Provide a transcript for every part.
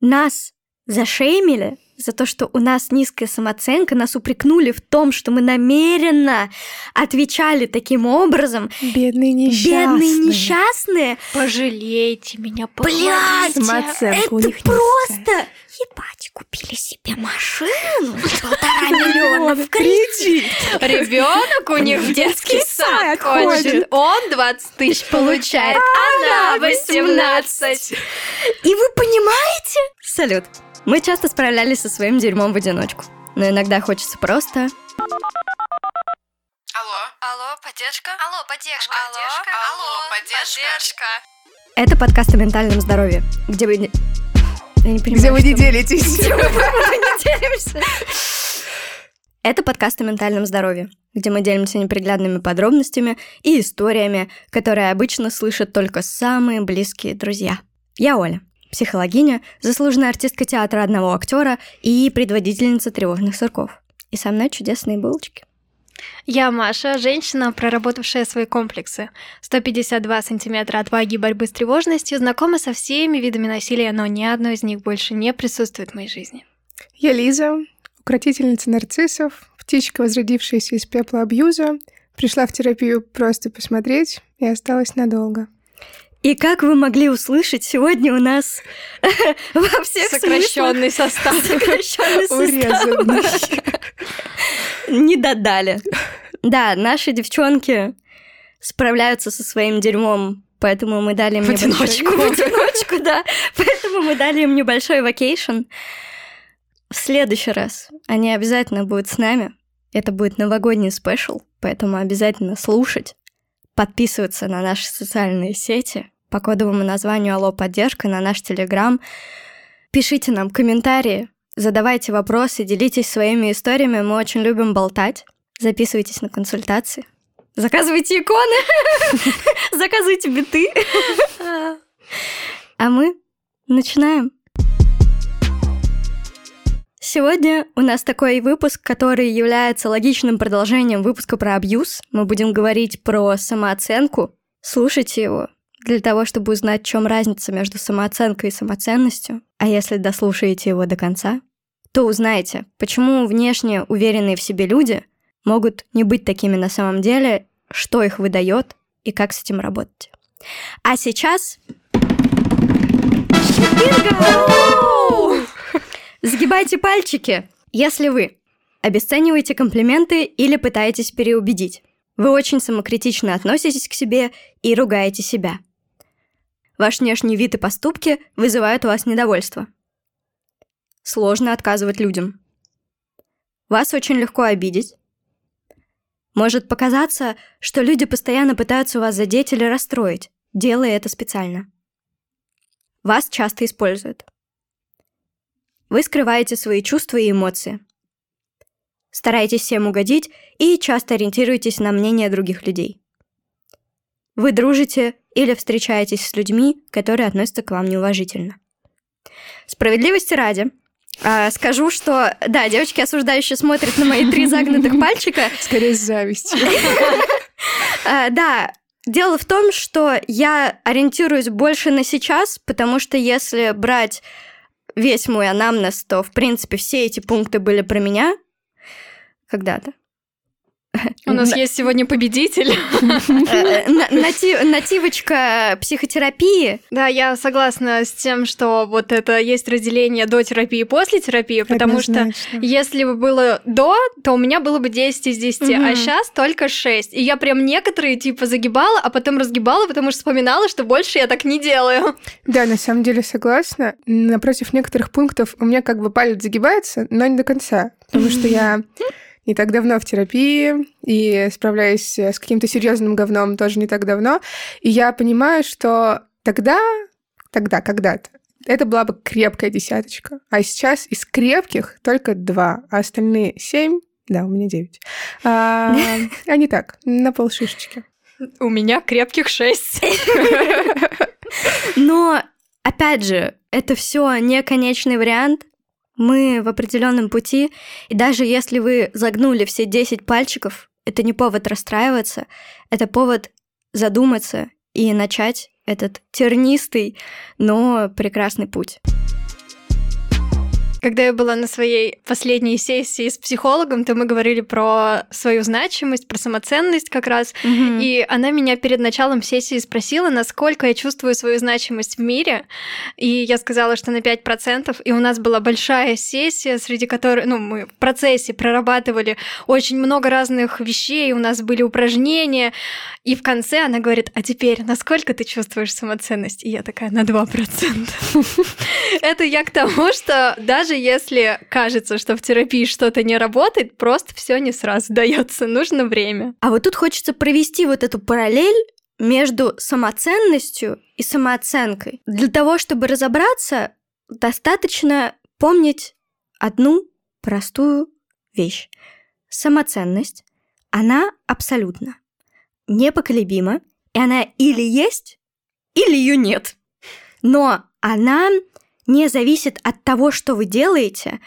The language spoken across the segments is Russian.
нас зашеймили за то, что у нас низкая самооценка, нас упрекнули в том, что мы намеренно отвечали таким образом. Бедные несчастные. Бедные несчастные. Пожалейте меня, Блядь, Самооценка это у них просто... Ебать, купили себе машину за полтора миллиона в кредит. Ребенок у них в детский сад ходит. Он 20 тысяч получает, она 18. И вы понимаете? Салют. Мы часто справлялись со своим дерьмом в одиночку. Но иногда хочется просто... Алло. Алло, поддержка? Алло, поддержка. Алло, алло, поддержка. Это подкаст о ментальном здоровье, где вы... не- Я не понимаю, Где вы не делитесь? Где мы не делимся? Это подкаст о ментальном здоровье, где мы делимся неприглядными подробностями и историями, которые обычно слышат только самые близкие друзья. Я Оля, психологиня, заслуженная артистка театра одного актера и предводительница тревожных сырков. И со мной чудесные булочки. Я Маша, женщина, проработавшая свои комплексы. 152 сантиметра отваги и борьбы с тревожностью, знакома со всеми видами насилия, но ни одно из них больше не присутствует в моей жизни. Я Лиза, укротительница нарциссов, птичка, возродившаяся из пепла абьюза, пришла в терапию просто посмотреть и осталась надолго. И как вы могли услышать, сегодня у нас во всех Сокращенный состав. сокращенный состав. Не додали. Да, наши девчонки справляются со своим дерьмом, поэтому мы дали им В одиночку. В одиночку, да. Поэтому мы дали им небольшой вакейшн. В следующий раз они обязательно будут с нами. Это будет новогодний спешл, поэтому обязательно слушать, подписываться на наши социальные сети по кодовому названию «Алло, поддержка» на наш Телеграм. Пишите нам комментарии, задавайте вопросы, делитесь своими историями. Мы очень любим болтать. Записывайтесь на консультации. Заказывайте иконы, заказывайте биты. А мы начинаем. Сегодня у нас такой выпуск, который является логичным продолжением выпуска про абьюз. Мы будем говорить про самооценку. Слушайте его для того, чтобы узнать, в чем разница между самооценкой и самоценностью. А если дослушаете его до конца, то узнаете, почему внешне уверенные в себе люди могут не быть такими на самом деле, что их выдает и как с этим работать. А сейчас... Бинго! Сгибайте пальчики, если вы обесцениваете комплименты или пытаетесь переубедить. Вы очень самокритично относитесь к себе и ругаете себя. Ваш внешний вид и поступки вызывают у вас недовольство. Сложно отказывать людям. Вас очень легко обидеть. Может показаться, что люди постоянно пытаются вас задеть или расстроить, делая это специально. Вас часто используют. Вы скрываете свои чувства и эмоции. Стараетесь всем угодить и часто ориентируетесь на мнение других людей. Вы дружите или встречаетесь с людьми, которые относятся к вам неуважительно. Справедливости ради, скажу, что, да, девочки осуждающие смотрят на мои три загнутых пальчика. Скорее с завистью. А, Да, дело в том, что я ориентируюсь больше на сейчас, потому что если брать весь мой анамнез, то, в принципе, все эти пункты были про меня когда-то. У нас есть сегодня победитель. Э, нати- Нативочка психотерапии. Да, я согласна с тем, что вот это есть разделение до терапии и после терапии, потому что если бы было до, то у меня было бы 10 из 10, а сейчас только 6. И я прям некоторые типа загибала, а потом разгибала, потому что вспоминала, что больше я так не делаю. Да, на самом деле согласна. Напротив некоторых пунктов у меня как бы палец загибается, но не до конца. Потому что я не так давно в терапии и справляюсь с каким-то серьезным говном тоже не так давно. И я понимаю, что тогда, тогда, когда-то, это была бы крепкая десяточка. А сейчас из крепких только два, а остальные семь, да, у меня девять. А, а не так, на полшишечки. У меня крепких 6. Но, опять же, это все не конечный вариант. Мы в определенном пути, и даже если вы загнули все 10 пальчиков, это не повод расстраиваться, это повод задуматься и начать этот тернистый, но прекрасный путь. Когда я была на своей последней сессии с психологом, то мы говорили про свою значимость, про самоценность как раз. Мгм. И она меня перед началом сессии спросила, насколько я чувствую свою значимость в мире. И я сказала, что на 5%. И у нас была большая сессия, среди которой, ну, мы в процессе прорабатывали очень много разных вещей, у нас были упражнения. И в конце она говорит, а теперь насколько ты чувствуешь самоценность? И я такая, на 2%. Это я к тому, что даже если кажется, что в терапии что-то не работает, просто все не сразу дается, нужно время. А вот тут хочется провести вот эту параллель между самоценностью и самооценкой. Для того, чтобы разобраться, достаточно помнить одну простую вещь. Самоценность, она абсолютно непоколебима, и она или есть, или ее нет. Но она не зависит от того, что вы делаете,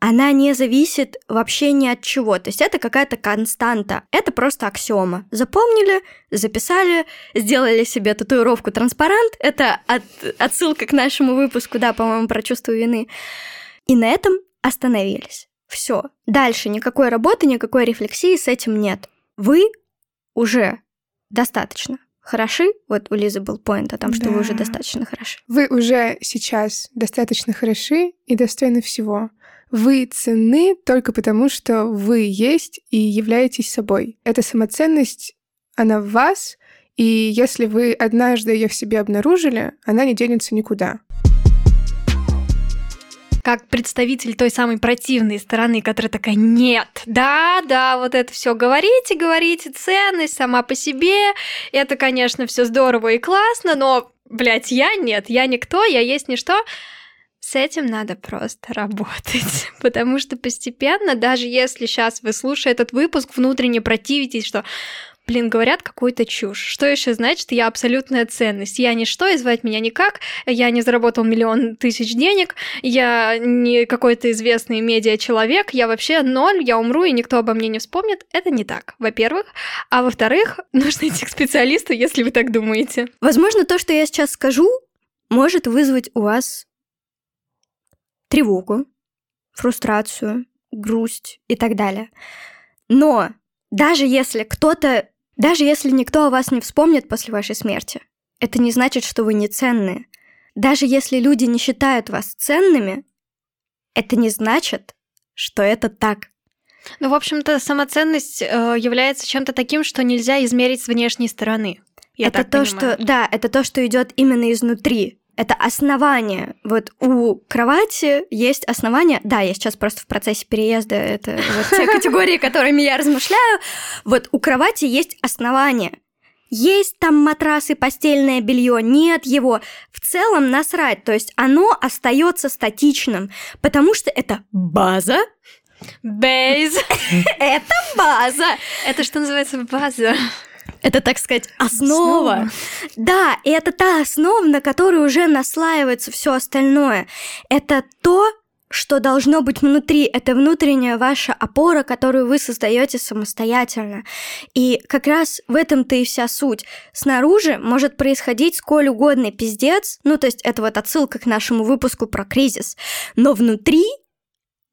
она не зависит вообще ни от чего. То есть это какая-то константа. Это просто аксиома. Запомнили, записали, сделали себе татуировку транспарант. Это от- отсылка к нашему выпуску, да, по-моему, про чувство вины. И на этом остановились. Все. Дальше никакой работы, никакой рефлексии с этим нет. Вы уже достаточно хороши. Вот у Лизы был поинт о том, что вы уже Да. достаточно хороши. Вы уже сейчас достаточно хороши и достойны всего. Вы ценны только потому, что вы есть и являетесь собой. Эта самоценность, она в вас, и если вы однажды ее в себе обнаружили, она не денется никуда. Как представитель той самой противной стороны, которая такая, нет, да, да, вот это все говорите, говорите, ценность сама по себе, это, конечно, все здорово и классно, но, блядь, я нет, я никто, я есть ничто. С этим надо просто работать, потому что постепенно, даже если сейчас вы, слушая этот выпуск, внутренне противитесь, что Блин, говорят какую-то чушь. Что еще значит, я абсолютная ценность? Я ничто, и звать меня никак, я не заработал миллион тысяч денег, я не какой-то известный медиа-человек, я вообще ноль, я умру, и никто обо мне не вспомнит. Это не так, во-первых. А во-вторых, нужно идти к специалисту, если вы так думаете. Возможно, то, что я сейчас скажу, может вызвать у вас тревогу, фрустрацию, грусть и так далее. Но даже если кто-то, даже если никто о вас не вспомнит после вашей смерти, это не значит, что вы не ценные. Даже если люди не считают вас ценными, это не значит, что это так. Ну, в общем-то, самоценность э, является чем-то таким, что нельзя измерить с внешней стороны. Я это то, понимаю. что, да, это то, что идет именно изнутри. Это основание. Вот у кровати есть основание. Да, я сейчас просто в процессе переезда. Это вот те категории, которыми я размышляю. Вот у кровати есть основание. Есть там матрас и постельное белье, нет его. В целом насрать. То есть оно остается статичным, потому что это база. Бейз. Это база. Это что называется база? Это, так сказать, основа. Да, и это та основа, на которой уже наслаивается все остальное. Это то, что должно быть внутри. Это внутренняя ваша опора, которую вы создаете самостоятельно. И как раз в этом-то и вся суть. Снаружи может происходить сколь угодно пиздец, ну то есть это вот отсылка к нашему выпуску про кризис, но внутри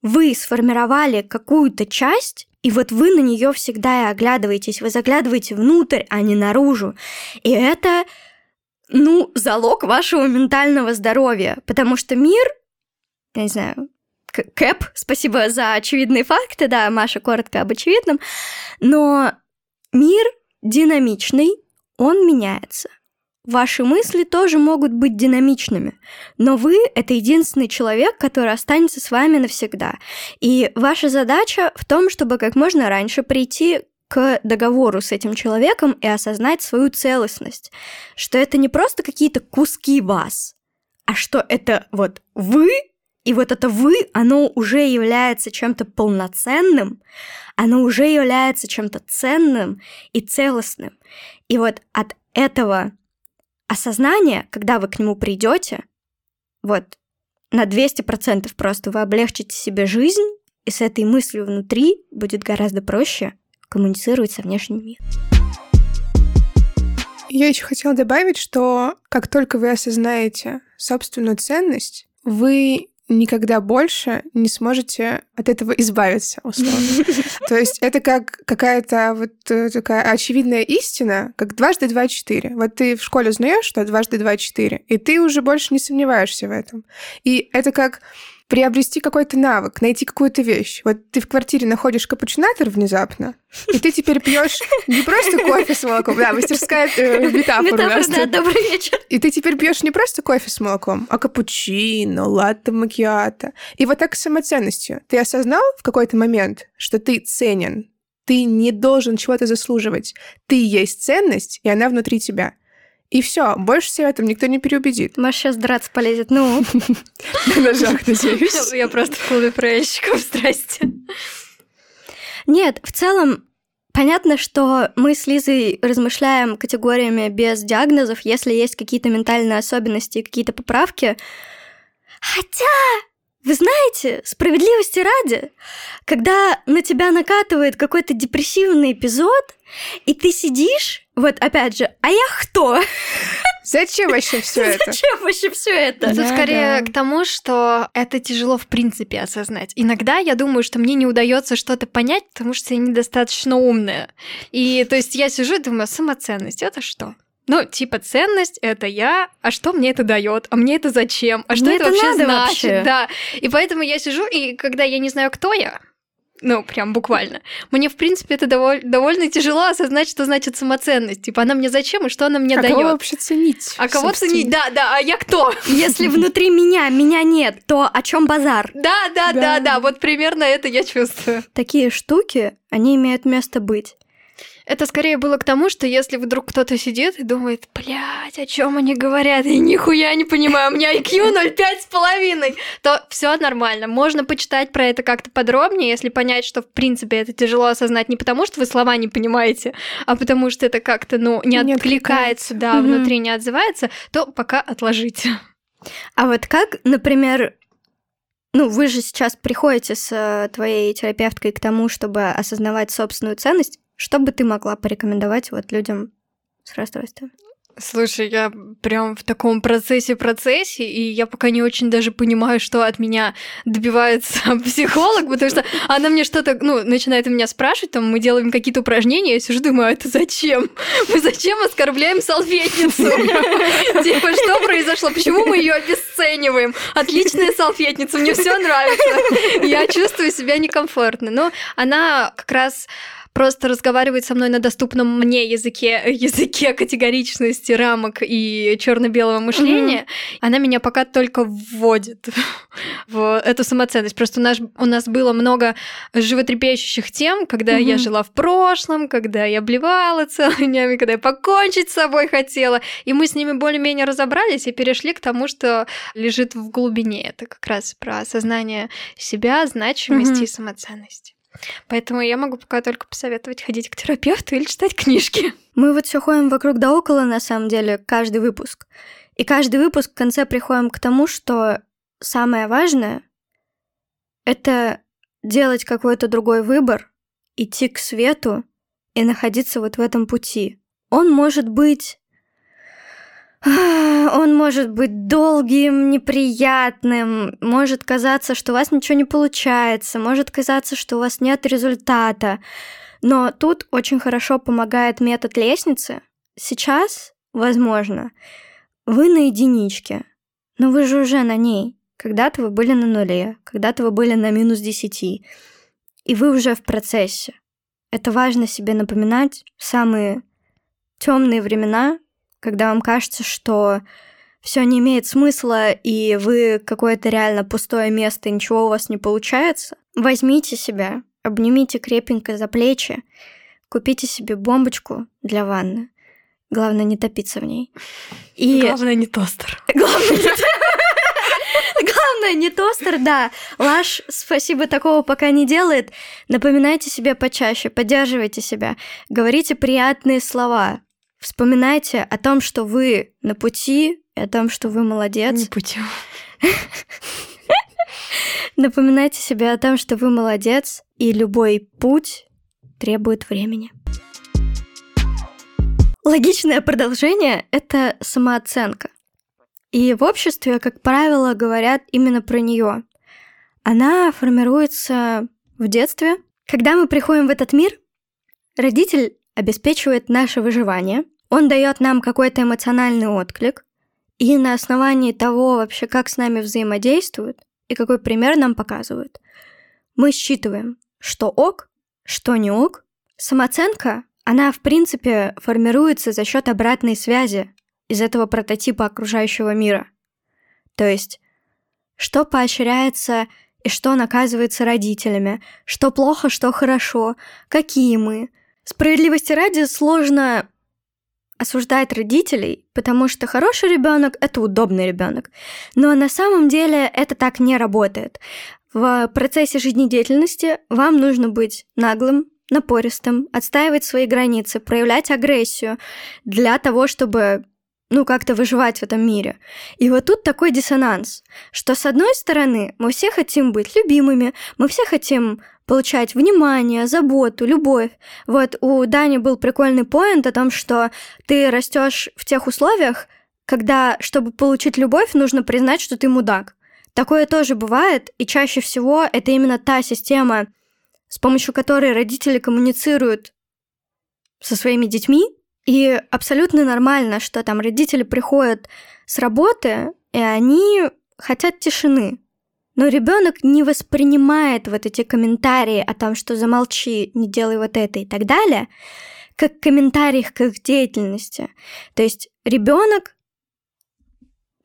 вы сформировали какую-то часть, и вот вы на нее всегда и оглядываетесь, вы заглядываете внутрь, а не наружу. И это, ну, залог вашего ментального здоровья, потому что мир, я не знаю, Кэп, спасибо за очевидные факты, да, Маша коротко об очевидном, но мир динамичный, он меняется. Ваши мысли тоже могут быть динамичными, но вы — это единственный человек, который останется с вами навсегда. И ваша задача в том, чтобы как можно раньше прийти к договору с этим человеком и осознать свою целостность, что это не просто какие-то куски вас, а что это вот вы, и вот это вы, оно уже является чем-то полноценным, оно уже является чем-то ценным и целостным. И вот от этого осознания, когда вы к нему придете, вот на 200% просто вы облегчите себе жизнь, и с этой мыслью внутри будет гораздо проще коммуницировать со внешним миром. Я еще хотела добавить, что как только вы осознаете собственную ценность, вы никогда больше не сможете от этого избавиться, условно. То есть это как какая-то вот э, такая очевидная истина, как дважды два четыре. Вот ты в школе узнаешь, что дважды два четыре, и ты уже больше не сомневаешься в этом. И это как приобрести какой-то навык, найти какую-то вещь. Вот ты в квартире находишь капучинатор внезапно, и ты теперь пьешь не просто кофе с молоком, да, мастерская э, метафора. Метафора, да, добрый вечер. И ты теперь пьешь не просто кофе с молоком, а капучино, латте макиато. И вот так с самоценностью. Ты осознал в какой-то момент, что ты ценен, ты не должен чего-то заслуживать. Ты есть ценность, и она внутри тебя. И все, больше всего этом никто не переубедит. Маша сейчас драться полезет. Ну, На ножах, надеюсь. Я просто в клубе проездчиков, здрасте. Нет, в целом, понятно, что мы с Лизой размышляем категориями без диагнозов, если есть какие-то ментальные особенности и какие-то поправки. Хотя, вы знаете, справедливости ради, когда на тебя накатывает какой-то депрессивный эпизод, и ты сидишь, вот опять же, а я кто? Зачем вообще все это? Зачем вообще все это? Тут Да, скорее да. к тому, что это тяжело в принципе осознать. Иногда я думаю, что мне не удается что-то понять, потому что я недостаточно умная. И то есть я сижу и думаю, самоценность это что? Ну, типа, ценность это я, а что мне это дает? А мне это зачем? А что Мне это, это вообще надо значит? вообще? Да. И поэтому я сижу, и когда я не знаю, кто я, ну, прям буквально. Мне, в принципе, это доволь- довольно тяжело осознать, что значит самоценность. Типа, она мне зачем и что она мне А дает. кого вообще ценить? А кого собственно? ценить? Да, да, а я кто? Если внутри меня меня нет, то о чем базар? Да, да, Да. да, вот примерно это я чувствую. Такие штуки, они имеют место быть. Это скорее было к тому, что если вдруг кто-то сидит и думает, блядь, о чем они говорят, я нихуя не понимаю, у меня IQ 0,5 с половиной, то все нормально. Можно почитать про это как-то подробнее, если понять, что в принципе это тяжело осознать не потому, что вы слова не понимаете, а потому что это как-то, ну, не, Не откликается, да, Мгм. внутри не отзывается, то пока отложите. А вот как, например, ну, вы же сейчас приходите с э, твоей терапевткой к тому, чтобы осознавать собственную ценность. Что бы ты могла порекомендовать вот людям с расстройством? Слушай, я прям в таком процессе-процессе, и я пока не очень даже понимаю, что от меня добивается психолог, потому что она мне что-то, ну, начинает у меня спрашивать, там, мы делаем какие-то упражнения, я сижу, думаю, а это зачем? Мы зачем оскорбляем салфетницу? Типа, что произошло? Почему мы ее обесцениваем? Отличная салфетница, мне все нравится. Я чувствую себя некомфортно. Но она как раз просто разговаривает со мной на доступном мне языке, языке категоричности, рамок и черно-белого мышления, она меня пока только вводит в эту самоценность. Просто у нас, у нас было много животрепещущих тем, когда я Мгм. жила в прошлом, когда я блевала целыми днями, когда я покончить с собой хотела, и мы с ними более-менее разобрались и перешли к тому, что лежит в глубине. Это как раз про осознание себя, значимости Мгм. и самоценности. Поэтому я могу пока только посоветовать ходить к терапевту или читать книжки. Мы вот все ходим вокруг да около, на самом деле, каждый выпуск. И каждый выпуск в конце приходим к тому, что самое важное — это делать какой-то другой выбор, идти к свету и находиться вот в этом пути. Он может быть... Он может быть долгим, неприятным, может казаться, что у вас ничего не получается, может казаться, что у вас нет результата. Но тут очень хорошо помогает метод лестницы. Сейчас, возможно, вы на единичке, но вы же уже на ней. Когда-то вы были на нуле, когда-то вы были на минус 10, и вы уже в процессе. Это важно себе напоминать в самые темные времена, когда вам кажется, что все не имеет смысла, и вы какое-то реально пустое место, и ничего у вас не получается. Возьмите себя, обнимите крепенько за плечи, купите себе бомбочку для ванны. Главное не топиться в ней. И Главное, не тостер. главное не Главное, не тостер, да. Лаш, спасибо, такого пока не делает. Напоминайте себе почаще, поддерживайте себя, говорите приятные слова. Вспоминайте о том, что вы на пути, и о том, что вы молодец. Не путем. Напоминайте себе о том, что вы молодец, и любой путь требует времени. Логичное продолжение — это самооценка. И в обществе, как правило, говорят именно про нее. Она формируется в детстве. Когда мы приходим в этот мир, родитель обеспечивает наше выживание, он дает нам какой-то эмоциональный отклик, и на основании того вообще, как с нами взаимодействуют и какой пример нам показывают, мы считываем, что ок, что не ок. Самооценка, она в принципе формируется за счет обратной связи из этого прототипа окружающего мира. То есть, что поощряется и что наказывается родителями, что плохо, что хорошо, какие мы. Справедливости ради сложно осуждать родителей, потому что хороший ребенок это удобный ребенок. Но на самом деле это так не работает. В процессе жизнедеятельности вам нужно быть наглым, напористым, отстаивать свои границы, проявлять агрессию для того, чтобы ну, как-то выживать в этом мире. И вот тут такой диссонанс, что с одной стороны мы все хотим быть любимыми, мы все хотим получать внимание, заботу, любовь. Вот у Дани был прикольный поинт о том, что ты растешь в тех условиях, когда, чтобы получить любовь, нужно признать, что ты мудак. Такое тоже бывает, и чаще всего это именно та система, с помощью которой родители коммуницируют со своими детьми, и абсолютно нормально, что там родители приходят с работы, и они хотят тишины. Но ребенок не воспринимает вот эти комментарии о том, что замолчи, не делай вот это и так далее, как комментарии к их деятельности. То есть ребенок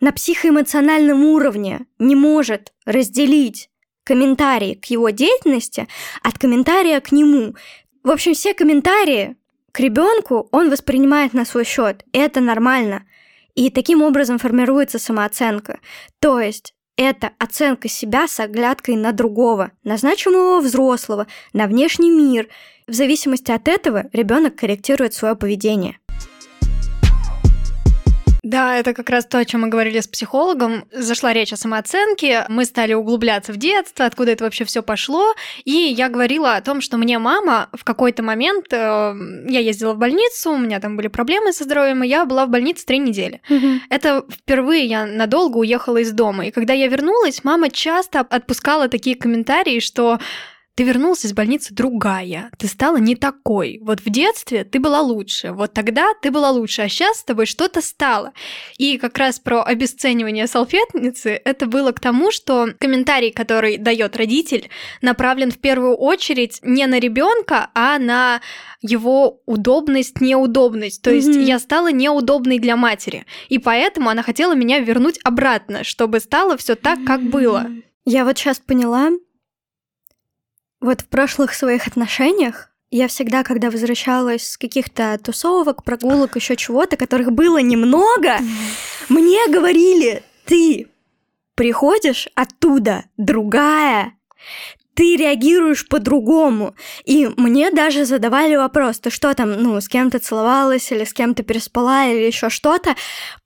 на психоэмоциональном уровне не может разделить комментарии к его деятельности от комментария к нему. В общем, все комментарии к ребенку он воспринимает на свой счет. Это нормально. И таким образом формируется самооценка. То есть это оценка себя с оглядкой на другого, на значимого взрослого, на внешний мир. В зависимости от этого ребенок корректирует свое поведение. Да, это как раз то, о чем мы говорили с психологом. Зашла речь о самооценке, мы стали углубляться в детство, откуда это вообще все пошло. И я говорила о том, что мне мама в какой-то момент, э, я ездила в больницу, у меня там были проблемы со здоровьем, и я была в больнице три недели. Угу. Это впервые я надолго уехала из дома. И когда я вернулась, мама часто отпускала такие комментарии, что ты вернулся из больницы другая, ты стала не такой. Вот в детстве ты была лучше, вот тогда ты была лучше, а сейчас с тобой что-то стало. И как раз про обесценивание салфетницы это было к тому, что комментарий, который дает родитель, направлен в первую очередь не на ребенка, а на его удобность, неудобность. То есть mm-hmm. я стала неудобной для матери. И поэтому она хотела меня вернуть обратно, чтобы стало все так, как было. Я вот сейчас поняла, вот в прошлых своих отношениях я всегда, когда возвращалась с каких-то тусовок, прогулок, еще чего-то, которых было немного, мне говорили, ты приходишь оттуда другая, ты реагируешь по-другому. И мне даже задавали вопрос, ты что там, ну, с кем-то целовалась или с кем-то переспала или еще что-то,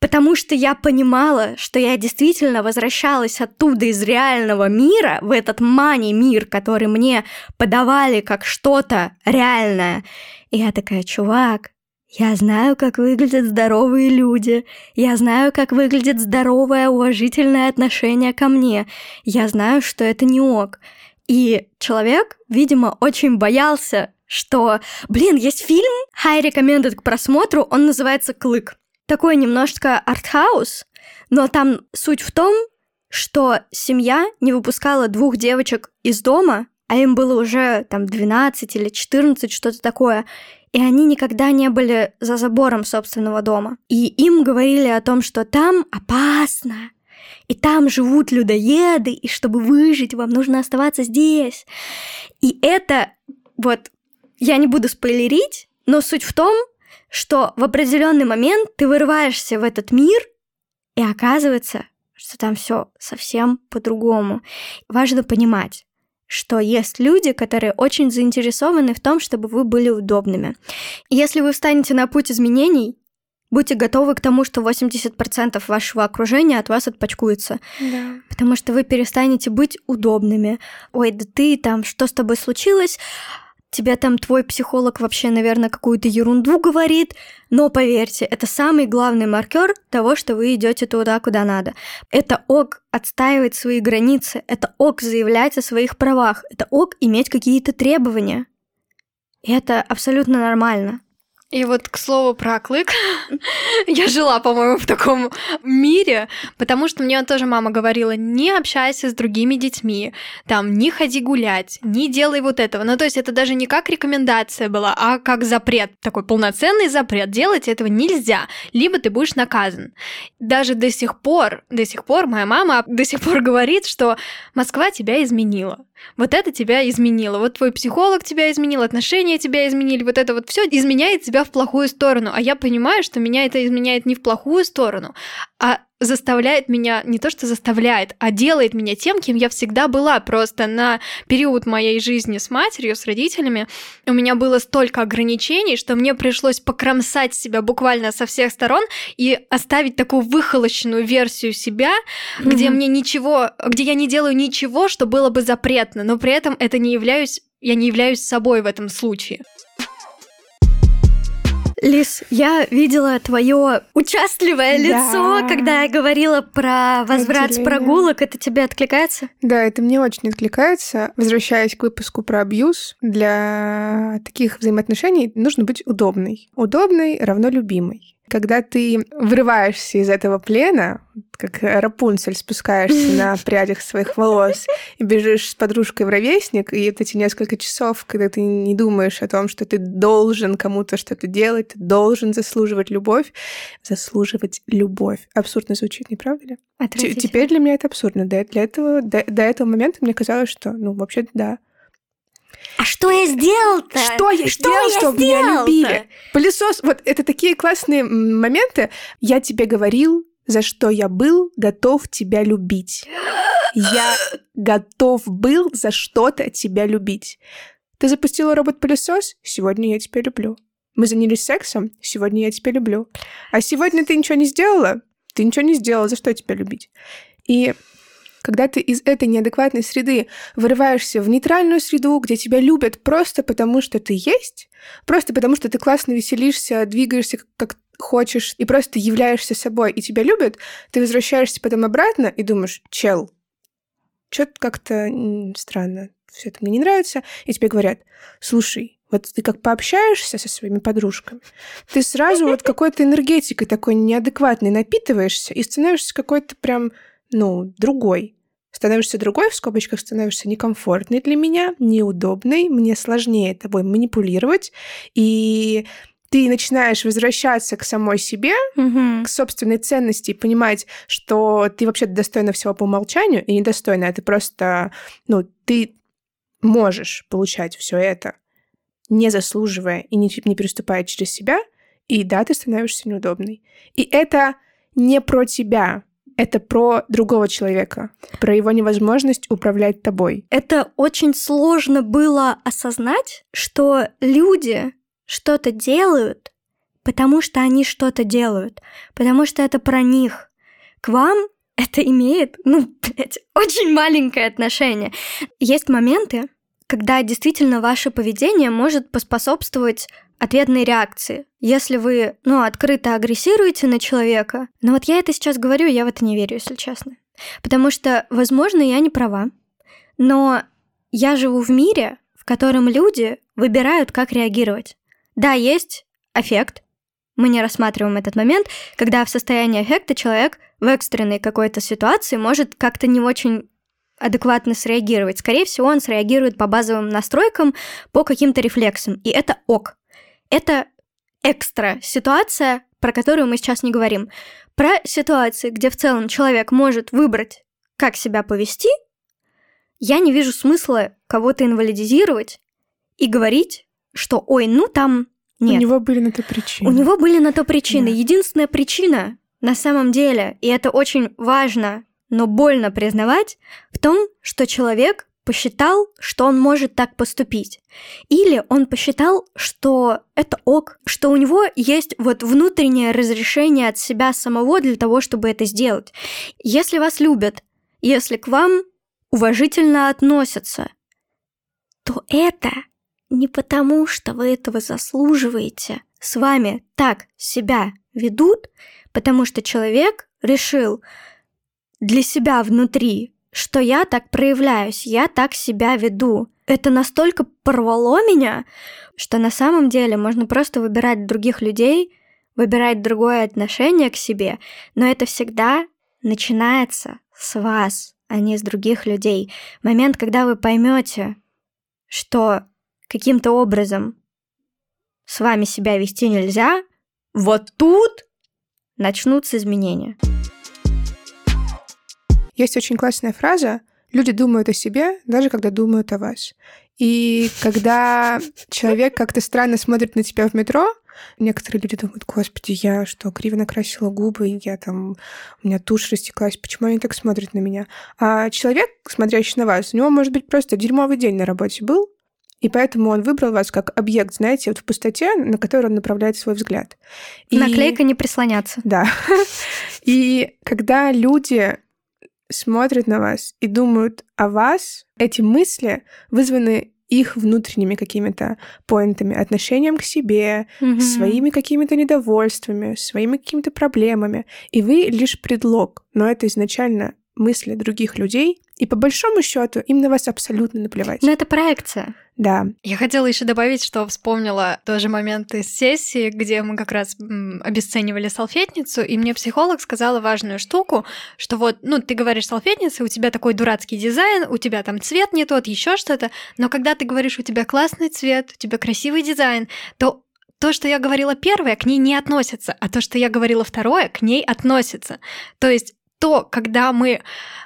потому что я понимала, что я действительно возвращалась оттуда из реального мира в этот мани-мир, который мне подавали как что-то реальное. И я такая, чувак, я знаю, как выглядят здоровые люди. Я знаю, как выглядит здоровое, уважительное отношение ко мне. Я знаю, что это не ок. И человек, видимо, очень боялся, что, блин, есть фильм, high recommended к просмотру, он называется «Клык». Такой немножечко артхаус, но там суть в том, что семья не выпускала двух девочек из дома, а им было уже там 12 или 14, что-то такое, и они никогда не были за забором собственного дома. И им говорили о том, что там опасно, и там живут людоеды, и чтобы выжить, вам нужно оставаться здесь. И это вот, я не буду спойлерить, но суть в том, что в определенный момент ты вырываешься в этот мир, и оказывается, что там все совсем по-другому. Важно понимать, что есть люди, которые очень заинтересованы в том, чтобы вы были удобными. Если вы встанете на путь изменений, Будьте готовы к тому, что 80% вашего окружения от вас отпочкуется. Да. Потому что вы перестанете быть удобными. Ой, да ты там, что с тобой случилось? тебе там твой психолог вообще, наверное, какую-то ерунду говорит, но поверьте, это самый главный маркер того, что вы идете туда, куда надо. Это ок отстаивать свои границы, это ок заявлять о своих правах, это ок иметь какие-то требования. И это абсолютно нормально. И вот к слову про клык, я жила, по-моему, в таком мире, потому что мне тоже мама говорила, не общайся с другими детьми, там, не ходи гулять, не делай вот этого. Ну, то есть это даже не как рекомендация была, а как запрет, такой полноценный запрет. Делать этого нельзя, либо ты будешь наказан. Даже до сих пор, до сих пор моя мама до сих пор говорит, что Москва тебя изменила. Вот это тебя изменило. Вот твой психолог тебя изменил, отношения тебя изменили, вот это вот все изменяет тебя в плохую сторону. А я понимаю, что меня это изменяет не в плохую сторону, а заставляет меня, не то что заставляет, а делает меня тем, кем я всегда была. Просто на период моей жизни с матерью, с родителями, у меня было столько ограничений, что мне пришлось покромсать себя буквально со всех сторон и оставить такую выхолощенную версию себя, mm-hmm. где мне ничего, где я не делаю ничего, что было бы запретно, но при этом это не являюсь, я не являюсь собой в этом случае. Лис, я видела твое участливое лицо, да. когда я говорила про возврат с прогулок. Это тебе откликается? Да, это мне очень откликается. Возвращаясь к выпуску про абьюз, для таких взаимоотношений нужно быть удобной. Удобной равно любимой. Когда ты вырываешься из этого плена, как Рапунцель спускаешься на прядях своих волос и бежишь с подружкой в ровесник, и вот эти несколько часов, когда ты не думаешь о том, что ты должен кому-то что-то делать, ты должен заслуживать любовь, заслуживать любовь. Абсурдно звучит, не правда ли? Теперь для меня это абсурдно. Для этого, до, до этого момента мне казалось, что, ну, вообще, да, а что я сделал-то? Что я что сделал, я чтобы меня любили? Пылесос, вот это такие классные моменты. Я тебе говорил, за что я был готов тебя любить. Я готов был за что-то тебя любить. Ты запустила робот-пылесос? Сегодня я тебя люблю. Мы занялись сексом? Сегодня я тебя люблю. А сегодня ты ничего не сделала? Ты ничего не сделала, за что тебя любить? И когда ты из этой неадекватной среды вырываешься в нейтральную среду, где тебя любят просто потому, что ты есть, просто потому, что ты классно веселишься, двигаешься как хочешь, и просто являешься собой, и тебя любят, ты возвращаешься потом обратно и думаешь, чел, что-то как-то странно, все это мне не нравится, и тебе говорят, слушай, вот ты как пообщаешься со своими подружками, ты сразу вот какой-то энергетикой такой неадекватной напитываешься и становишься какой-то прям, ну, другой. Становишься другой, в скобочках становишься некомфортной для меня, неудобной, мне сложнее тобой манипулировать, и ты начинаешь возвращаться к самой себе, угу. к собственной ценности и понимать, что ты вообще достойна всего по умолчанию и недостойна, а ты просто, ну, ты можешь получать все это, не заслуживая и не, не переступая через себя, и да, ты становишься неудобной. И это не про тебя, это про другого человека, про его невозможность управлять тобой. Это очень сложно было осознать, что люди что-то делают, потому что они что-то делают, потому что это про них. К вам это имеет, ну, блядь, очень маленькое отношение. Есть моменты, когда действительно ваше поведение может поспособствовать ответной реакции. Если вы, ну, открыто агрессируете на человека, но вот я это сейчас говорю, я в это не верю, если честно. Потому что, возможно, я не права, но я живу в мире, в котором люди выбирают, как реагировать. Да, есть эффект. Мы не рассматриваем этот момент, когда в состоянии эффекта человек в экстренной какой-то ситуации может как-то не очень адекватно среагировать. Скорее всего, он среагирует по базовым настройкам, по каким-то рефлексам. И это ок. Это экстра ситуация, про которую мы сейчас не говорим. Про ситуации, где в целом человек может выбрать, как себя повести, я не вижу смысла кого-то инвалидизировать и говорить, что ой, ну там нет. У него были на то причины. У него были на то причины. Да. Единственная причина на самом деле, и это очень важно, но больно признавать, в том, что человек посчитал, что он может так поступить. Или он посчитал, что это ок, что у него есть вот внутреннее разрешение от себя самого для того, чтобы это сделать. Если вас любят, если к вам уважительно относятся, то это не потому, что вы этого заслуживаете. С вами так себя ведут, потому что человек решил для себя внутри, что я так проявляюсь, я так себя веду. Это настолько порвало меня, что на самом деле можно просто выбирать других людей, выбирать другое отношение к себе, но это всегда начинается с вас, а не с других людей. Момент, когда вы поймете, что каким-то образом с вами себя вести нельзя, вот тут начнутся изменения. Есть очень классная фраза «Люди думают о себе, даже когда думают о вас». И когда человек как-то странно смотрит на тебя в метро, некоторые люди думают, господи, я что, криво накрасила губы, я там, у меня тушь растеклась, почему они так смотрят на меня? А человек, смотрящий на вас, у него может быть просто дерьмовый день на работе был, и поэтому он выбрал вас как объект, знаете, вот в пустоте, на который он направляет свой взгляд. И... Наклейка не прислоняться. Да. И когда люди смотрят на вас и думают о вас, эти мысли вызваны их внутренними какими-то поинтами, отношением к себе, mm-hmm. своими какими-то недовольствами, своими какими-то проблемами. И вы лишь предлог, но это изначально мысли других людей, и по большому счету им на вас абсолютно наплевать. Но это проекция. Да. Я хотела еще добавить, что вспомнила тоже момент из сессии, где мы как раз обесценивали салфетницу, и мне психолог сказала важную штуку, что вот, ну, ты говоришь салфетница, у тебя такой дурацкий дизайн, у тебя там цвет не тот, еще что-то, но когда ты говоришь, у тебя классный цвет, у тебя красивый дизайн, то то, что я говорила первое, к ней не относится, а то, что я говорила второе, к ней относится. То есть то, когда мы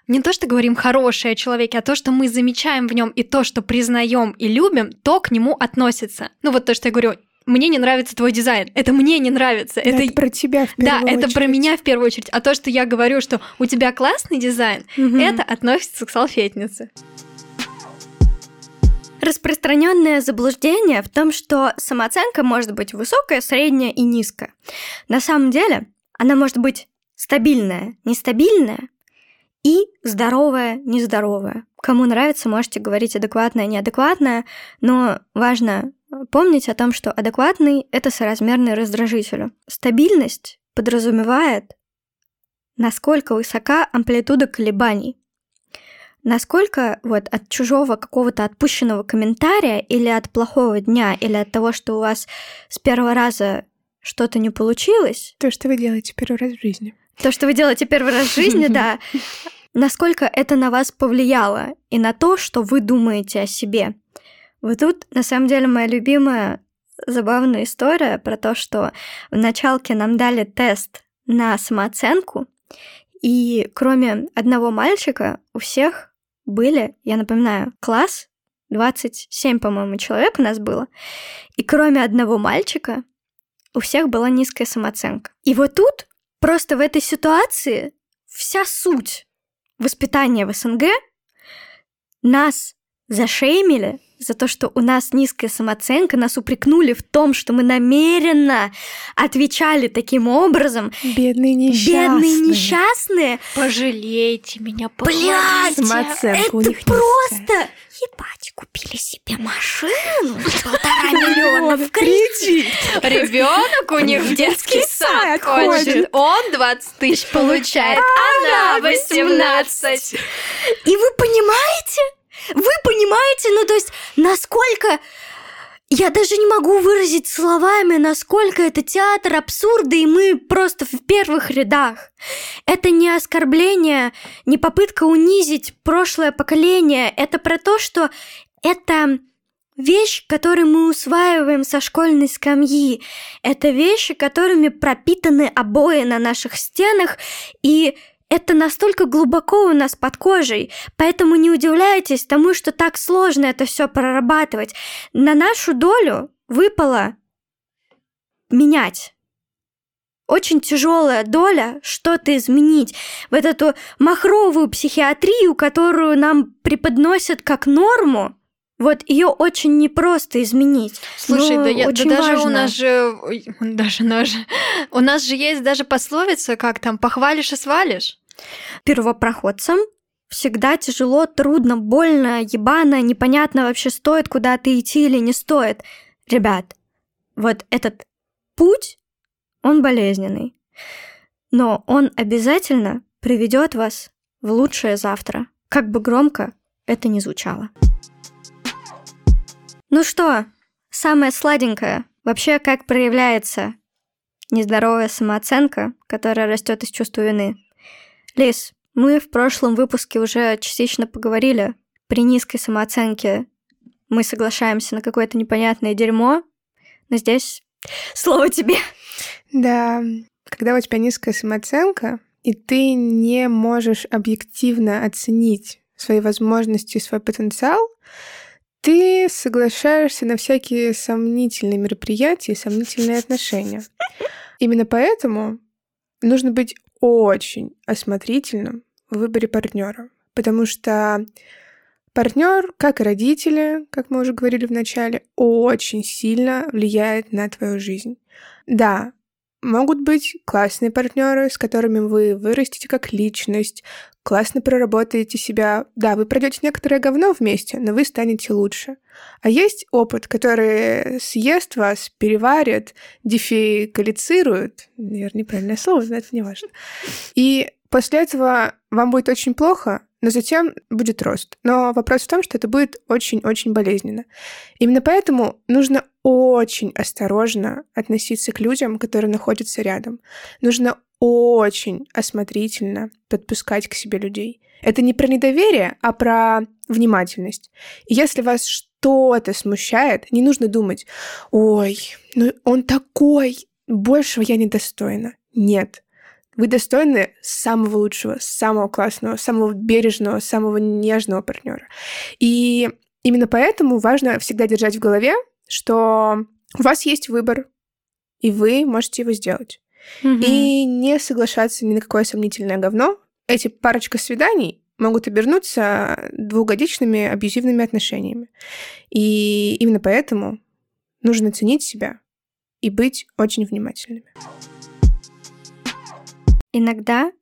не то, что говорим хорошее о человеке, а то, что мы замечаем в нем и то, что признаем и любим, то к нему относится. Ну вот то, что я говорю, мне не нравится твой дизайн. Это мне не нравится. Это, это про тебя в первую Да, очередь. это про меня в первую очередь. А то, что я говорю, что у тебя классный дизайн, угу. это относится к салфетнице. Распространенное заблуждение в том, что самооценка может быть высокая, средняя и низкая. На самом деле, она может быть стабильная, нестабильная и здоровая, нездоровая. Кому нравится, можете говорить адекватное, неадекватное, но важно помнить о том, что адекватный — это соразмерный раздражителю. Стабильность подразумевает, насколько высока амплитуда колебаний. Насколько вот от чужого какого-то отпущенного комментария или от плохого дня, или от того, что у вас с первого раза что-то не получилось. То, что вы делаете первый раз в жизни. То, что вы делаете первый раз в жизни, да. Насколько это на вас повлияло и на то, что вы думаете о себе. Вот тут, на самом деле, моя любимая забавная история про то, что в началке нам дали тест на самооценку, и кроме одного мальчика у всех были, я напоминаю, класс, 27, по-моему, человек у нас было, и кроме одного мальчика у всех была низкая самооценка. И вот тут Просто в этой ситуации вся суть воспитания в СНГ нас зашеймили за то, что у нас низкая самооценка, нас упрекнули в том, что мы намеренно отвечали таким образом. Бедные несчастные. Бедные несчастные. Пожалейте меня, Блядь, это просто... Ебать, купили себе машину полтора миллиона в кредит. Ребенок у них в детский сад ходит. Он 20 тысяч получает, она 18. И вы понимаете? Вы понимаете, ну то есть, насколько... Я даже не могу выразить словами, насколько это театр абсурда, и мы просто в первых рядах. Это не оскорбление, не попытка унизить прошлое поколение. Это про то, что это вещь, которую мы усваиваем со школьной скамьи. Это вещи, которыми пропитаны обои на наших стенах, и это настолько глубоко у нас под кожей, поэтому не удивляйтесь тому, что так сложно это все прорабатывать. На нашу долю выпало менять. Очень тяжелая доля что-то изменить в эту махровую психиатрию, которую нам преподносят как норму. Вот ее очень непросто изменить. Слушай, да, я, да даже важно. у нас же, даже наш, у нас же есть даже пословица, как там похвалишь и свалишь. Первопроходцам всегда тяжело, трудно, больно, ебано, непонятно вообще стоит куда-то идти или не стоит. Ребят, вот этот путь, он болезненный. Но он обязательно приведет вас в лучшее завтра, как бы громко это ни звучало. Ну что, самое сладенькое, вообще как проявляется нездоровая самооценка, которая растет из чувства вины. Лиз, мы в прошлом выпуске уже частично поговорили. При низкой самооценке мы соглашаемся на какое-то непонятное дерьмо, но здесь слово тебе. Да, когда у тебя низкая самооценка, и ты не можешь объективно оценить свои возможности свой потенциал, ты соглашаешься на всякие сомнительные мероприятия и сомнительные отношения. Именно поэтому нужно быть очень осмотрительным в выборе партнера, потому что партнер, как и родители, как мы уже говорили в начале, очень сильно влияет на твою жизнь. Да, Могут быть классные партнеры, с которыми вы вырастете как личность, классно проработаете себя. Да, вы пройдете некоторое говно вместе, но вы станете лучше. А есть опыт, который съест вас, переварит, дефекалицирует. Наверное, неправильное слово, но это не важно. И после этого вам будет очень плохо, но затем будет рост. Но вопрос в том, что это будет очень-очень болезненно. Именно поэтому нужно очень осторожно относиться к людям, которые находятся рядом. Нужно очень осмотрительно подпускать к себе людей. Это не про недоверие, а про внимательность. И если вас что-то смущает, не нужно думать, ой, ну он такой, большего я недостойна. Нет. Вы достойны самого лучшего, самого классного, самого бережного, самого нежного партнера. И именно поэтому важно всегда держать в голове, что у вас есть выбор, и вы можете его сделать. Mm-hmm. И не соглашаться ни на какое сомнительное говно. Эти парочка свиданий могут обернуться двухгодичными абьюзивными отношениями. И именно поэтому нужно ценить себя и быть очень внимательными. Иногда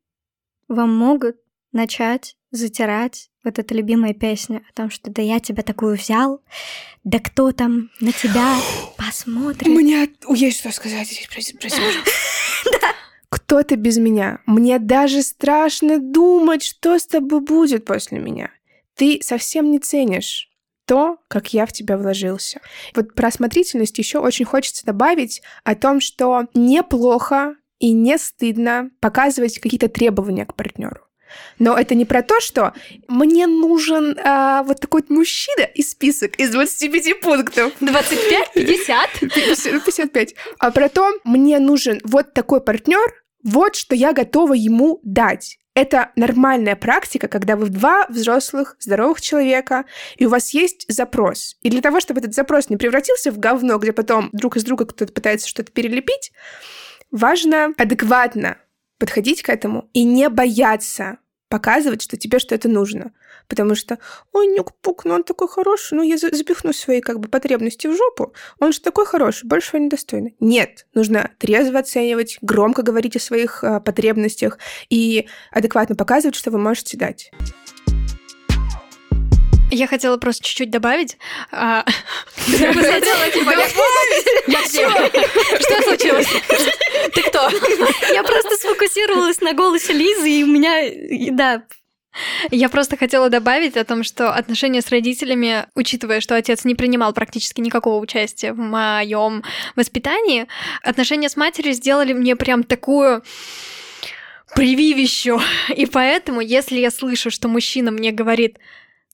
вам могут начать затирать вот эта любимая песня о том, что да я тебя такую взял, да кто там на тебя посмотрит. Мне есть что сказать здесь, прости, прости, Да. Кто ты без меня? Мне даже страшно думать, что с тобой будет после меня. Ты совсем не ценишь то, как я в тебя вложился. Вот про осмотрительность еще очень хочется добавить о том, что неплохо и не стыдно показывать какие-то требования к партнеру. Но это не про то, что мне нужен а, вот такой вот мужчина и список из 25 пунктов. 25, 50? 55. А про то, мне нужен вот такой партнер, вот что я готова ему дать. Это нормальная практика, когда вы два взрослых, здоровых человека, и у вас есть запрос. И для того, чтобы этот запрос не превратился в говно, где потом друг из друга кто-то пытается что-то перелепить, важно адекватно подходить к этому и не бояться показывать, что тебе что-то нужно. Потому что, ой, Нюк-Пук, ну он такой хороший, ну я запихну свои как бы потребности в жопу, он же такой хороший, большего недостойный. Нет, нужно трезво оценивать, громко говорить о своих э, потребностях и адекватно показывать, что вы можете дать. Я хотела просто чуть-чуть добавить. А, я хотела типа. Что случилось? Ты кто? Я просто сфокусировалась на голосе Лизы, и у меня, да, я просто хотела добавить о том, что отношения с родителями, учитывая, что отец не принимал практически никакого участия в моем воспитании, отношения с матерью сделали мне прям такую прививищу. И поэтому, если я слышу, что мужчина мне говорит,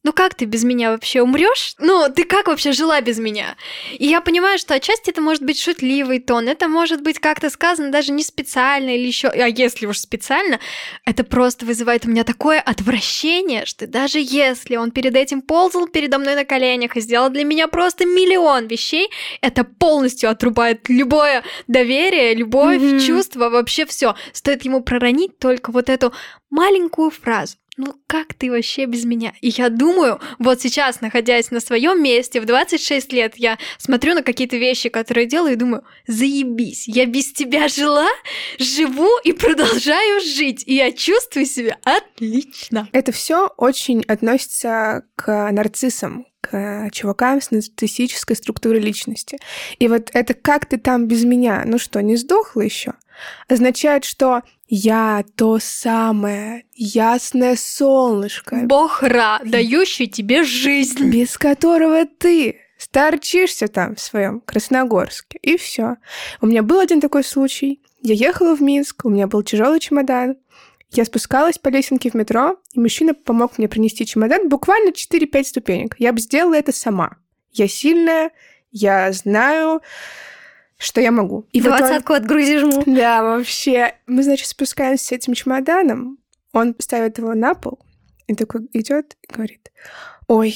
ну как ты без меня вообще умрешь? Ну, ты как вообще жила без меня? И я понимаю, что отчасти это может быть шутливый тон, это может быть как-то сказано даже не специально или еще, а если уж специально, это просто вызывает у меня такое отвращение, что даже если он перед этим ползал передо мной на коленях и сделал для меня просто миллион вещей, это полностью отрубает любое доверие, любовь, mm-hmm. чувство, вообще все. Стоит ему проронить только вот эту маленькую фразу. Ну как ты вообще без меня? И я думаю, вот сейчас, находясь на своем месте, в 26 лет, я смотрю на какие-то вещи, которые делаю, и думаю, заебись, я без тебя жила, живу и продолжаю жить, и я чувствую себя отлично. Это все очень относится к нарциссам, к чувакам с нарциссической структурой личности. И вот это как ты там без меня? Ну что, не сдохла еще? Означает, что я то самое ясное солнышко. Бог Ра, дающий тебе жизнь. Без которого ты старчишься там в своем Красногорске. И все. У меня был один такой случай. Я ехала в Минск, у меня был тяжелый чемодан. Я спускалась по лесенке в метро, и мужчина помог мне принести чемодан буквально 4-5 ступенек. Я бы сделала это сама. Я сильная, я знаю, что я могу. И Двадцатку вот он... отгрузи жму. Да, вообще. Мы, значит, спускаемся с этим чемоданом, он ставит его на пол, и такой идет и говорит, ой,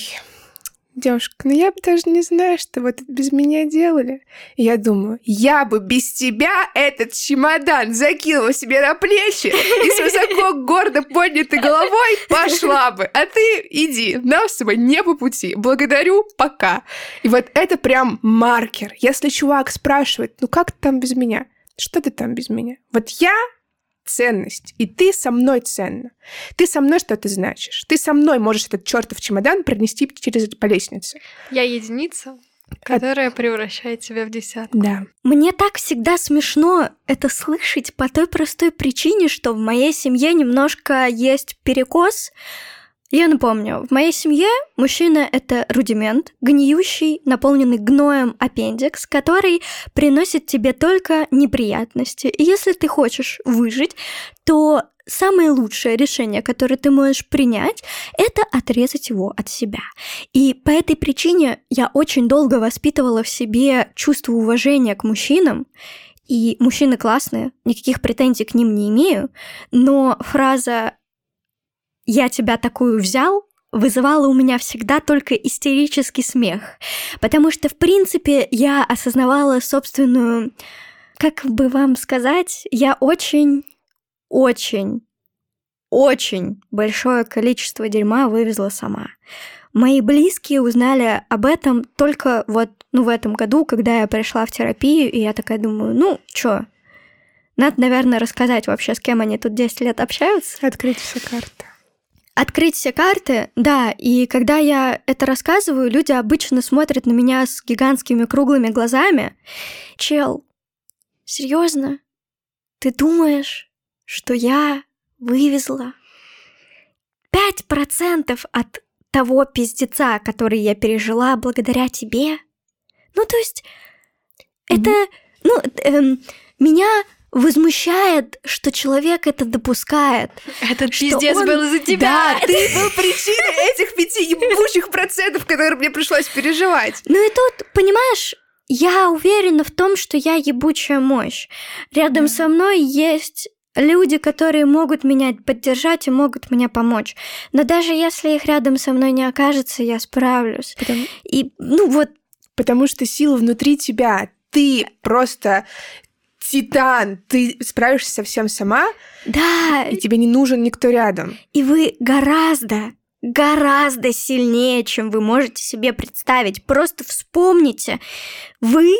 девушка, ну я бы даже не знаю, что вы тут без меня делали. И я думаю, я бы без тебя этот чемодан закинула себе на плечи и с высоко гордо поднятой головой пошла бы. А ты иди, нам с тобой не по пути. Благодарю, пока. И вот это прям маркер. Если чувак спрашивает, ну как ты там без меня? Что ты там без меня? Вот я ценность. И ты со мной ценна. Ты со мной что-то значишь. Ты со мной можешь этот чертов чемодан пронести через по лестнице. Я единица, которая превращает тебя в десятку. Да. Мне так всегда смешно это слышать по той простой причине, что в моей семье немножко есть перекос я напомню, в моей семье мужчина — это рудимент, гниющий, наполненный гноем аппендикс, который приносит тебе только неприятности. И если ты хочешь выжить, то самое лучшее решение, которое ты можешь принять, это отрезать его от себя. И по этой причине я очень долго воспитывала в себе чувство уважения к мужчинам, и мужчины классные, никаких претензий к ним не имею, но фраза я тебя такую взял, вызывала у меня всегда только истерический смех, потому что, в принципе, я осознавала собственную, как бы вам сказать, я очень, очень, очень большое количество дерьма вывезла сама. Мои близкие узнали об этом только вот, ну, в этом году, когда я пришла в терапию, и я такая думаю, ну, чё, надо, наверное, рассказать вообще, с кем они тут 10 лет общаются. Открыть все карты. Открыть все карты, да, и когда я это рассказываю, люди обычно смотрят на меня с гигантскими круглыми глазами. Чел, серьезно? Ты думаешь, что я вывезла пять процентов от того пиздеца, который я пережила благодаря тебе? Ну, то есть, mm-hmm. это, ну, эм, меня возмущает, что человек это допускает. Этот пиздец он... был из-за тебя. Да, ты был причиной этих пяти ебучих процентов, которые мне пришлось переживать. Ну и тут, понимаешь, я уверена в том, что я ебучая мощь. Рядом да. со мной есть люди, которые могут меня поддержать и могут мне помочь. Но даже если их рядом со мной не окажется, я справлюсь. Потому... И, ну вот... Потому что сила внутри тебя. Ты просто титан, ты справишься совсем сама. Да. И тебе не нужен никто рядом. И вы гораздо, гораздо сильнее, чем вы можете себе представить. Просто вспомните, вы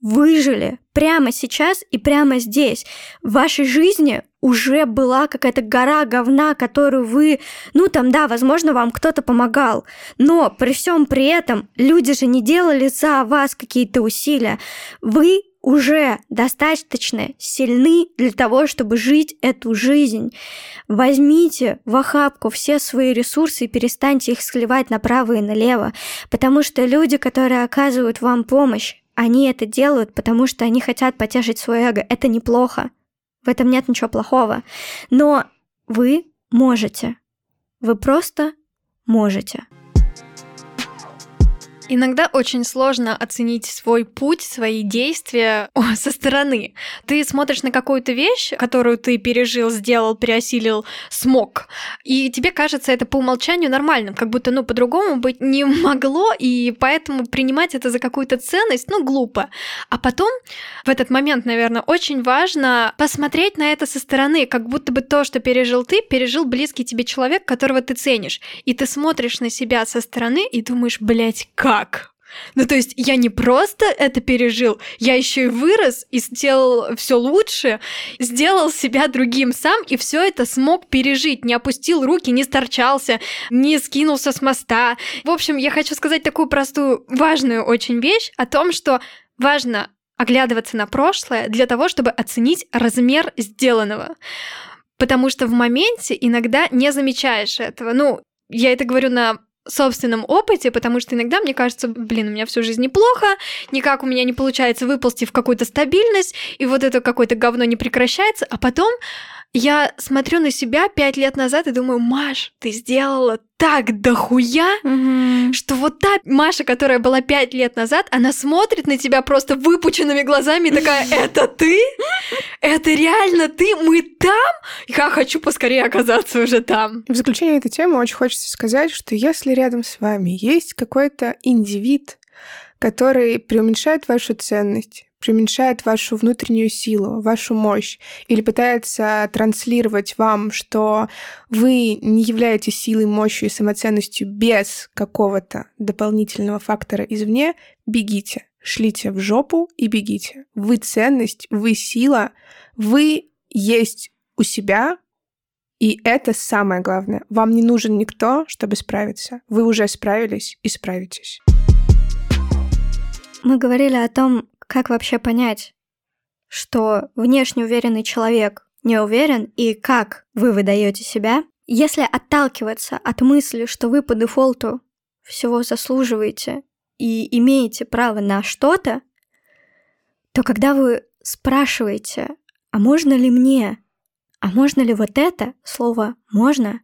выжили прямо сейчас и прямо здесь. В вашей жизни уже была какая-то гора говна, которую вы, ну там, да, возможно, вам кто-то помогал, но при всем при этом люди же не делали за вас какие-то усилия. Вы уже достаточно сильны для того, чтобы жить эту жизнь. Возьмите в охапку все свои ресурсы и перестаньте их сливать направо и налево, потому что люди, которые оказывают вам помощь, они это делают, потому что они хотят потешить свое эго. Это неплохо. В этом нет ничего плохого. Но вы можете. Вы просто можете. Иногда очень сложно оценить свой путь, свои действия со стороны. Ты смотришь на какую-то вещь, которую ты пережил, сделал, переосилил, смог, и тебе кажется это по умолчанию нормальным, как будто, ну, по-другому быть не могло, и поэтому принимать это за какую-то ценность, ну, глупо. А потом, в этот момент, наверное, очень важно посмотреть на это со стороны, как будто бы то, что пережил ты, пережил близкий тебе человек, которого ты ценишь. И ты смотришь на себя со стороны и думаешь, блядь, как? Ну, то есть я не просто это пережил, я еще и вырос и сделал все лучше, сделал себя другим сам и все это смог пережить, не опустил руки, не сторчался, не скинулся с моста. В общем, я хочу сказать такую простую, важную очень вещь о том, что важно оглядываться на прошлое для того, чтобы оценить размер сделанного. Потому что в моменте иногда не замечаешь этого. Ну, я это говорю на собственном опыте, потому что иногда мне кажется, блин, у меня всю жизнь неплохо, никак у меня не получается выползти в какую-то стабильность, и вот это какое-то говно не прекращается, а потом я смотрю на себя пять лет назад и думаю, Маш, ты сделала так дохуя, mm-hmm. что вот та Маша, которая была пять лет назад, она смотрит на тебя просто выпученными глазами и такая, это ты? Это реально ты? Мы там? Я хочу поскорее оказаться уже там. В заключение этой темы очень хочется сказать, что если рядом с вами есть какой-то индивид, который преуменьшает вашу ценность, преуменьшает вашу внутреннюю силу, вашу мощь, или пытается транслировать вам, что вы не являетесь силой, мощью и самоценностью без какого-то дополнительного фактора извне, бегите, шлите в жопу и бегите. Вы ценность, вы сила, вы есть у себя, и это самое главное. Вам не нужен никто, чтобы справиться. Вы уже справились и справитесь. Мы говорили о том, как вообще понять, что внешне уверенный человек не уверен и как вы выдаете себя? Если отталкиваться от мысли, что вы по дефолту всего заслуживаете и имеете право на что-то, то когда вы спрашиваете, а можно ли мне, а можно ли вот это, слово «можно»,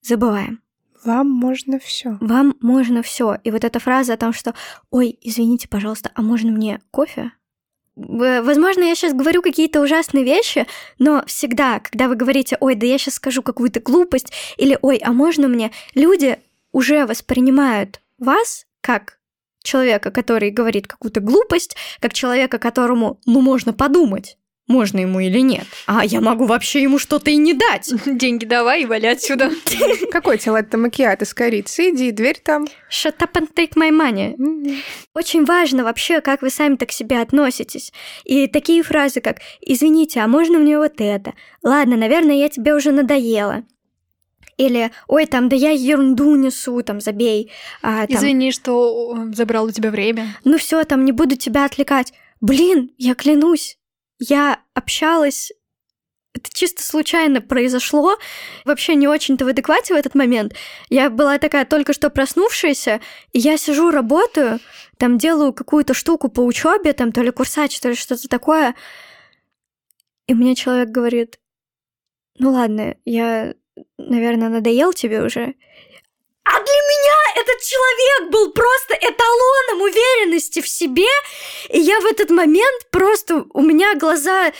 забываем. Вам можно все. Вам можно все. И вот эта фраза о том, что «Ой, извините, пожалуйста, а можно мне кофе?» Возможно, я сейчас говорю какие-то ужасные вещи, но всегда, когда вы говорите «Ой, да я сейчас скажу какую-то глупость» или «Ой, а можно мне?» Люди уже воспринимают вас как человека, который говорит какую-то глупость, как человека, которому, ну, можно подумать можно ему или нет. А я могу вообще ему что-то и не дать. Деньги давай и вали отсюда. Какой тебе латте макиато с корицей? Иди, дверь там. Shut up and take my money. Очень важно вообще, как вы сами-то к себе относитесь. И такие фразы, как «Извините, а можно мне вот это?» «Ладно, наверное, я тебе уже надоела». Или «Ой, там, да я ерунду несу, там, забей». А, там, Извини, что забрал у тебя время. Ну все, там, не буду тебя отвлекать. Блин, я клянусь, я общалась это чисто случайно произошло. Вообще не очень-то в адеквате в этот момент. Я была такая только что проснувшаяся, и я сижу, работаю, там делаю какую-то штуку по учебе, там то ли курсач, то ли что-то такое. И мне человек говорит, ну ладно, я, наверное, надоел тебе уже. А для меня этот человек был просто эталоном уверенности в себе. И я в этот момент просто... У меня глаза...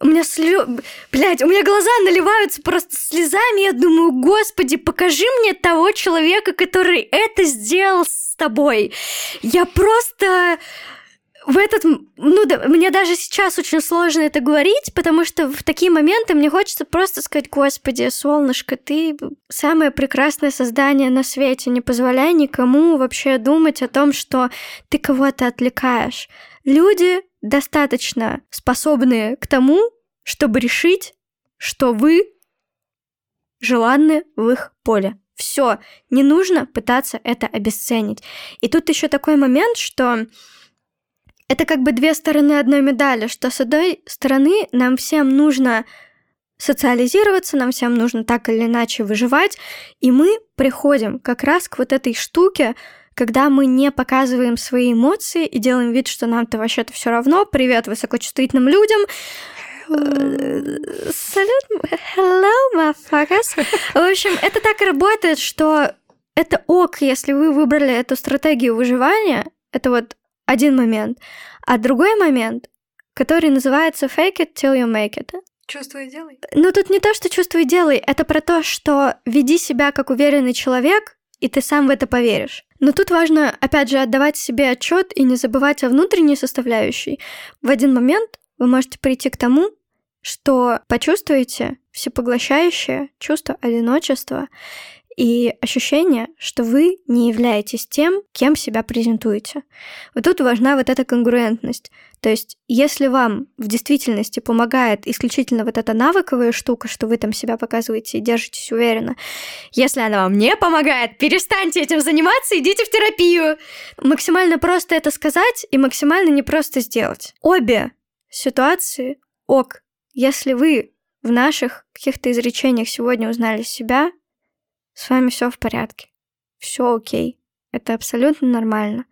У меня слё... Блядь, у меня глаза наливаются просто слезами. Я думаю, господи, покажи мне того человека, который это сделал с тобой. Я просто в этот, ну да, мне даже сейчас очень сложно это говорить, потому что в такие моменты мне хочется просто сказать, господи, солнышко, ты самое прекрасное создание на свете, не позволяй никому вообще думать о том, что ты кого-то отвлекаешь. Люди достаточно способны к тому, чтобы решить, что вы желанны в их поле. Все, не нужно пытаться это обесценить. И тут еще такой момент, что это как бы две стороны одной медали, что с одной стороны нам всем нужно социализироваться, нам всем нужно так или иначе выживать, и мы приходим как раз к вот этой штуке, когда мы не показываем свои эмоции и делаем вид, что нам-то вообще-то все равно. Привет высокочувствительным людям. Салют, hello, motherfuckers. В общем, это так и работает, что это ок, если вы выбрали эту стратегию выживания. Это вот один момент. А другой момент, который называется fake it till you make it. Чувствуй и делай. Ну тут не то, что чувствуй и делай, это про то, что веди себя как уверенный человек, и ты сам в это поверишь. Но тут важно, опять же, отдавать себе отчет и не забывать о внутренней составляющей. В один момент вы можете прийти к тому, что почувствуете всепоглощающее чувство одиночества и ощущение, что вы не являетесь тем, кем себя презентуете. Вот тут важна вот эта конгруентность. То есть, если вам в действительности помогает исключительно вот эта навыковая штука, что вы там себя показываете и держитесь уверенно, если она вам не помогает, перестаньте этим заниматься, идите в терапию. Максимально просто это сказать и максимально непросто сделать. Обе ситуации ок. Если вы в наших каких-то изречениях сегодня узнали себя, с вами все в порядке. Все окей. Это абсолютно нормально.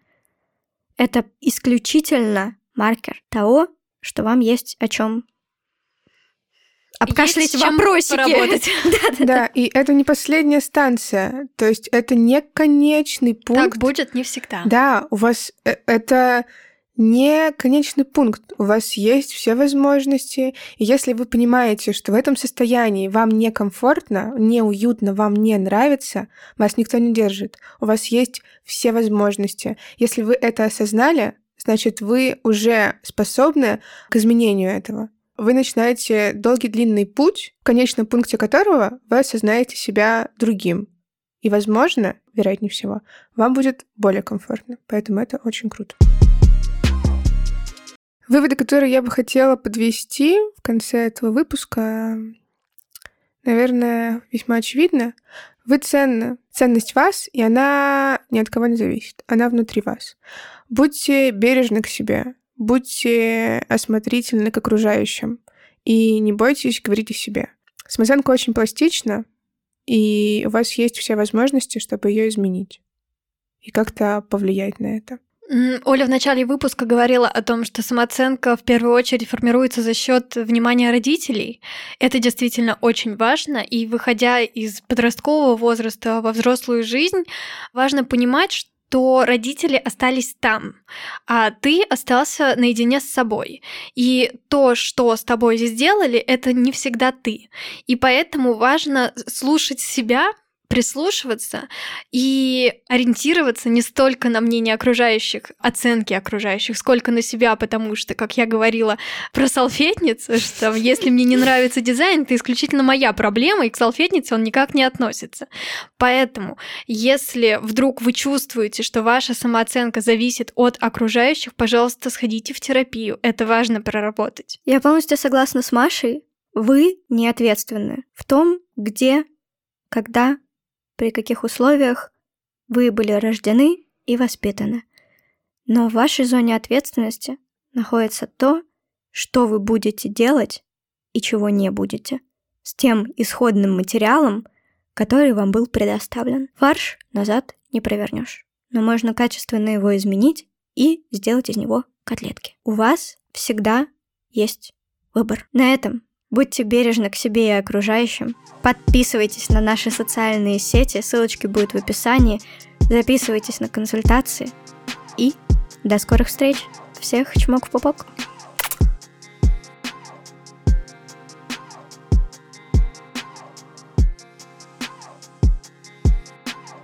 Это исключительно маркер того, что вам есть о чем обкашлять Есть вопросики. поработать. Да-да-да. Да, и это не последняя станция. То есть это не конечный пункт. Так будет не всегда. Да, у вас э- это не конечный пункт. У вас есть все возможности. И если вы понимаете, что в этом состоянии вам некомфортно, неуютно, вам не нравится, вас никто не держит. У вас есть все возможности. Если вы это осознали, значит, вы уже способны к изменению этого. Вы начинаете долгий длинный путь, в конечном пункте которого вы осознаете себя другим. И, возможно, вероятнее всего, вам будет более комфортно. Поэтому это очень круто. Выводы, которые я бы хотела подвести в конце этого выпуска, наверное, весьма очевидно. Вы ценны. Ценность вас, и она ни от кого не зависит. Она внутри вас. Будьте бережны к себе. Будьте осмотрительны к окружающим. И не бойтесь говорить о себе. Самооценка очень пластична, и у вас есть все возможности, чтобы ее изменить и как-то повлиять на это. Оля в начале выпуска говорила о том, что самооценка в первую очередь формируется за счет внимания родителей. Это действительно очень важно, и выходя из подросткового возраста во взрослую жизнь, важно понимать, что родители остались там, а ты остался наедине с собой. И то, что с тобой сделали, это не всегда ты. И поэтому важно слушать себя, прислушиваться и ориентироваться не столько на мнение окружающих, оценки окружающих, сколько на себя, потому что, как я говорила про салфетницу, что если мне не нравится дизайн, это исключительно моя проблема, и к салфетнице он никак не относится. Поэтому, если вдруг вы чувствуете, что ваша самооценка зависит от окружающих, пожалуйста, сходите в терапию. Это важно проработать. Я полностью согласна с Машей. Вы не ответственны в том, где, когда, при каких условиях вы были рождены и воспитаны. Но в вашей зоне ответственности находится то, что вы будете делать и чего не будете, с тем исходным материалом, который вам был предоставлен. Фарш назад не провернешь, но можно качественно его изменить и сделать из него котлетки. У вас всегда есть выбор. На этом Будьте бережны к себе и окружающим. Подписывайтесь на наши социальные сети, ссылочки будут в описании. Записывайтесь на консультации. И до скорых встреч. Всех чмок в пупок.